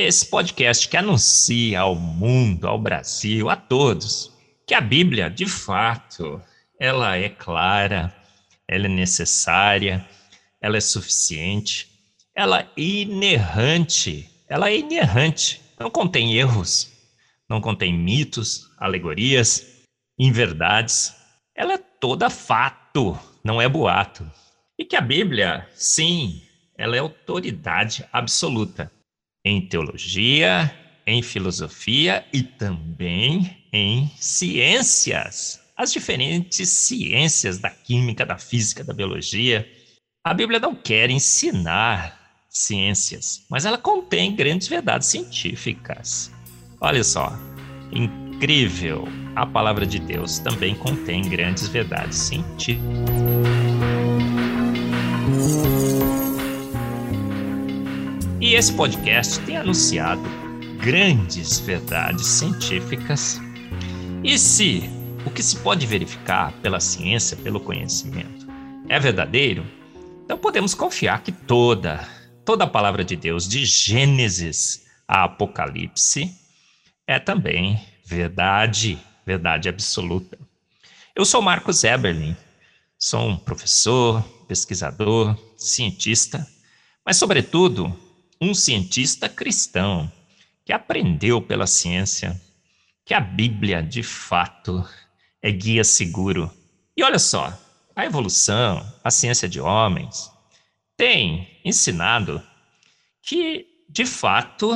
Esse podcast que anuncia ao mundo, ao Brasil, a todos, que a Bíblia, de fato, ela é clara, ela é necessária, ela é suficiente, ela é inerrante, ela é inerrante, não contém erros, não contém mitos, alegorias, inverdades, ela é toda fato, não é boato. E que a Bíblia, sim, ela é autoridade absoluta em teologia, em filosofia e também em ciências. As diferentes ciências da química, da física, da biologia. A Bíblia não quer ensinar ciências, mas ela contém grandes verdades científicas. Olha só, incrível! A palavra de Deus também contém grandes verdades científicas. E esse podcast tem anunciado grandes verdades científicas. E se o que se pode verificar pela ciência, pelo conhecimento, é verdadeiro, então podemos confiar que toda, toda a palavra de Deus, de Gênesis a Apocalipse, é também verdade, verdade absoluta. Eu sou Marcos Eberlin, sou um professor, pesquisador, cientista, mas, sobretudo, um cientista cristão que aprendeu pela ciência que a Bíblia, de fato, é guia seguro. E olha só, a evolução, a ciência de homens, tem ensinado que, de fato,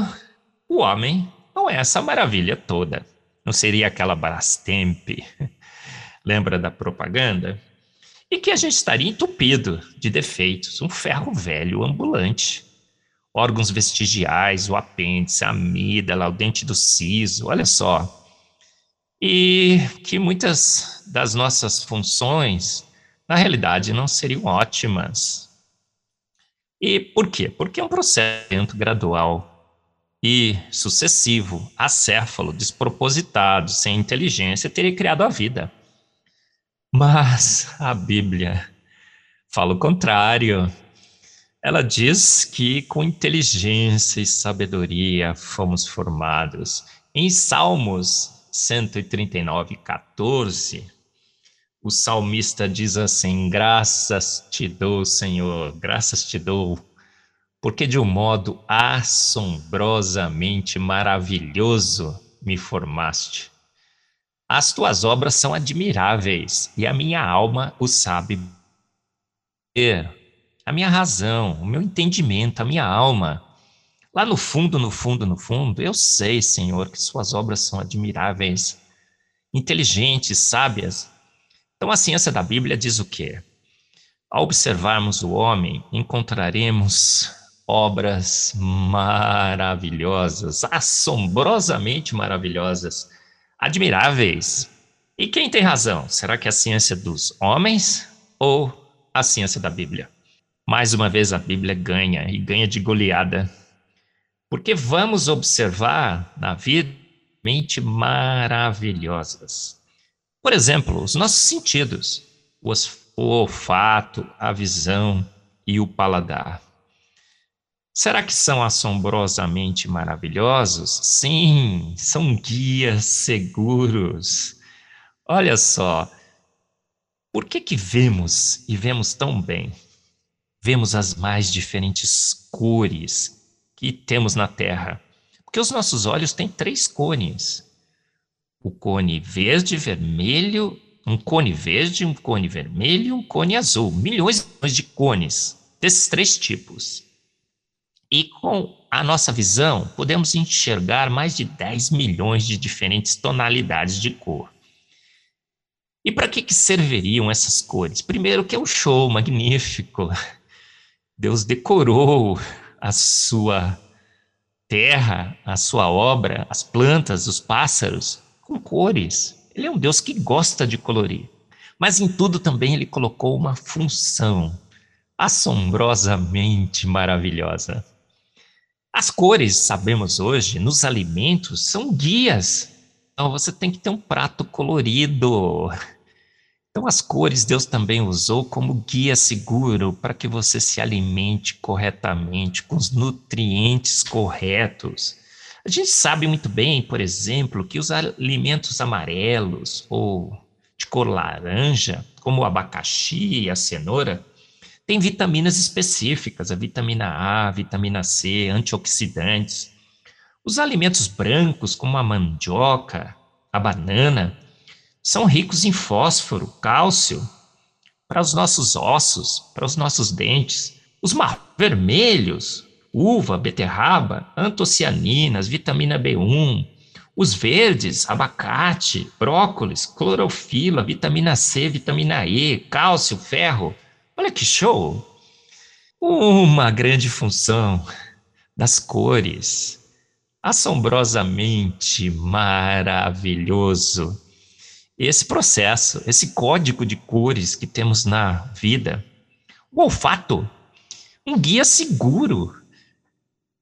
o homem não é essa maravilha toda. Não seria aquela Brastemp, lembra da propaganda? E que a gente estaria entupido de defeitos, um ferro velho ambulante órgãos vestigiais, o apêndice, a amígdala, o dente do siso, olha só. E que muitas das nossas funções, na realidade, não seriam ótimas. E por quê? Porque é um processo gradual e sucessivo, acéfalo, despropositado, sem inteligência, teria criado a vida. Mas a Bíblia fala o contrário. Ela diz que com inteligência e sabedoria fomos formados. Em Salmos 139, 14, o salmista diz assim: Graças te dou, Senhor, graças te dou, porque de um modo assombrosamente maravilhoso me formaste. As tuas obras são admiráveis e a minha alma o sabe a minha razão, o meu entendimento, a minha alma. Lá no fundo, no fundo, no fundo, eu sei, Senhor, que Suas obras são admiráveis, inteligentes, sábias. Então a ciência da Bíblia diz o quê? Ao observarmos o homem, encontraremos obras maravilhosas, assombrosamente maravilhosas, admiráveis. E quem tem razão? Será que é a ciência dos homens ou a ciência da Bíblia? Mais uma vez a Bíblia ganha e ganha de goleada. Porque vamos observar na vida mente maravilhosas. Por exemplo, os nossos sentidos, o olfato, a visão e o paladar. Será que são assombrosamente maravilhosos? Sim, são guias seguros. Olha só, por que que vemos e vemos tão bem? Vemos as mais diferentes cores que temos na Terra. Porque os nossos olhos têm três cones: o cone verde, vermelho, um cone verde, um cone vermelho e um cone azul. Milhões de cones desses três tipos. E com a nossa visão, podemos enxergar mais de 10 milhões de diferentes tonalidades de cor. E para que, que serviriam essas cores? Primeiro, que é um show magnífico. Deus decorou a sua terra, a sua obra, as plantas, os pássaros, com cores. Ele é um Deus que gosta de colorir. Mas em tudo também ele colocou uma função assombrosamente maravilhosa. As cores, sabemos hoje, nos alimentos são guias. Então você tem que ter um prato colorido. Então as cores Deus também usou como guia seguro para que você se alimente corretamente com os nutrientes corretos. A gente sabe muito bem, por exemplo, que os alimentos amarelos ou de cor laranja, como o abacaxi e a cenoura, têm vitaminas específicas, a vitamina A, a vitamina C, antioxidantes. Os alimentos brancos, como a mandioca, a banana, são ricos em fósforo, cálcio, para os nossos ossos, para os nossos dentes. Os vermelhos, uva, beterraba, antocianinas, vitamina B1. Os verdes, abacate, brócolis, clorofila, vitamina C, vitamina E, cálcio, ferro. Olha que show! Uma grande função das cores. Assombrosamente maravilhoso. Esse processo, esse código de cores que temos na vida. O olfato, um guia seguro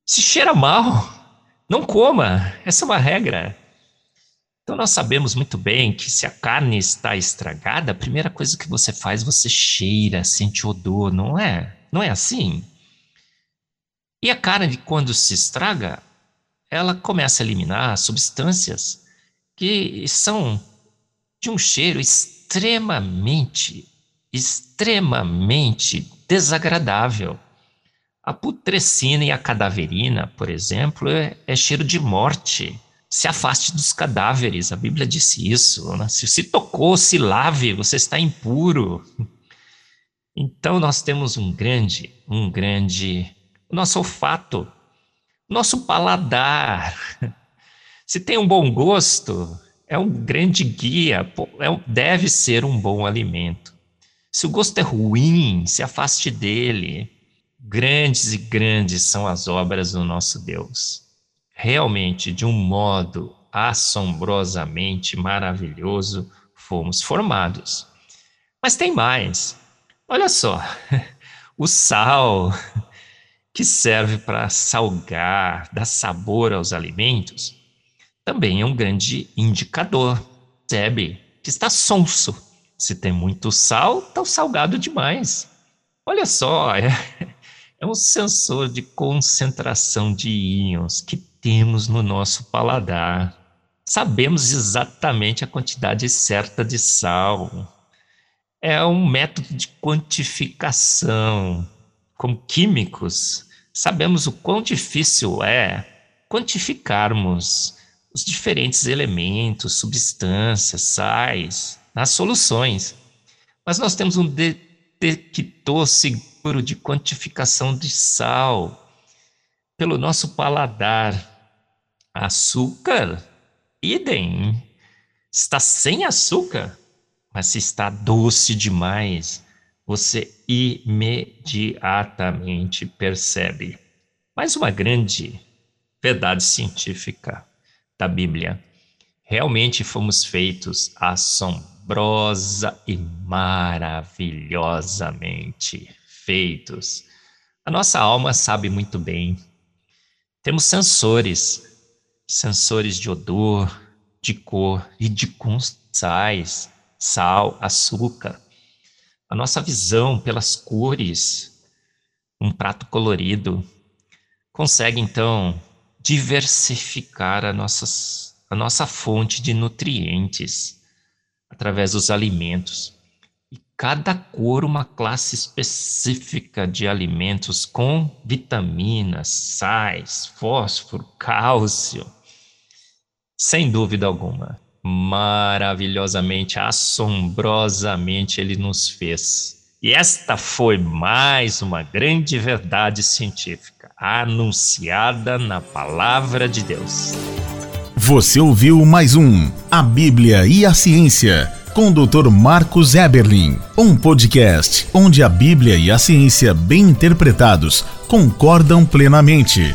se cheira mal, não coma. Essa é uma regra. Então nós sabemos muito bem que se a carne está estragada, a primeira coisa que você faz, você cheira, sente odor, não é? Não é assim? E a carne, quando se estraga, ela começa a eliminar substâncias que são de um cheiro extremamente, extremamente desagradável. A putrescina e a cadaverina, por exemplo, é, é cheiro de morte. Se afaste dos cadáveres, a Bíblia disse isso. Né? Se se tocou, se lave, você está impuro. Então nós temos um grande, um grande, nosso olfato, nosso paladar. Se tem um bom gosto, é um grande guia, é, deve ser um bom alimento. Se o gosto é ruim, se afaste dele. Grandes e grandes são as obras do nosso Deus. Realmente, de um modo assombrosamente maravilhoso, fomos formados. Mas tem mais. Olha só, o sal que serve para salgar, dar sabor aos alimentos, também é um grande indicador. Percebe que está sonso. Se tem muito sal, está salgado demais. Olha só, é, é um sensor de concentração de íons que temos no nosso paladar. Sabemos exatamente a quantidade certa de sal. É um método de quantificação. Como químicos, sabemos o quão difícil é quantificarmos os diferentes elementos, substâncias, sais, nas soluções. Mas nós temos um detector seguro de quantificação de sal pelo nosso paladar. Açúcar, idem. Está sem açúcar, mas se está doce demais, você imediatamente percebe. Mais uma grande verdade científica da Bíblia. Realmente fomos feitos assombrosa e maravilhosamente feitos. A nossa alma sabe muito bem. Temos sensores, sensores de odor, de cor e de sais, sal, açúcar. A nossa visão pelas cores, um prato colorido, consegue então diversificar a, nossas, a nossa fonte de nutrientes através dos alimentos cada cor uma classe específica de alimentos com vitaminas, sais, fósforo, cálcio. Sem dúvida alguma, maravilhosamente, assombrosamente ele nos fez. E esta foi mais uma grande verdade científica anunciada na palavra de Deus. Você ouviu mais um A Bíblia e a Ciência com o Dr. Marcos Eberlin, um podcast onde a Bíblia e a ciência bem interpretados concordam plenamente.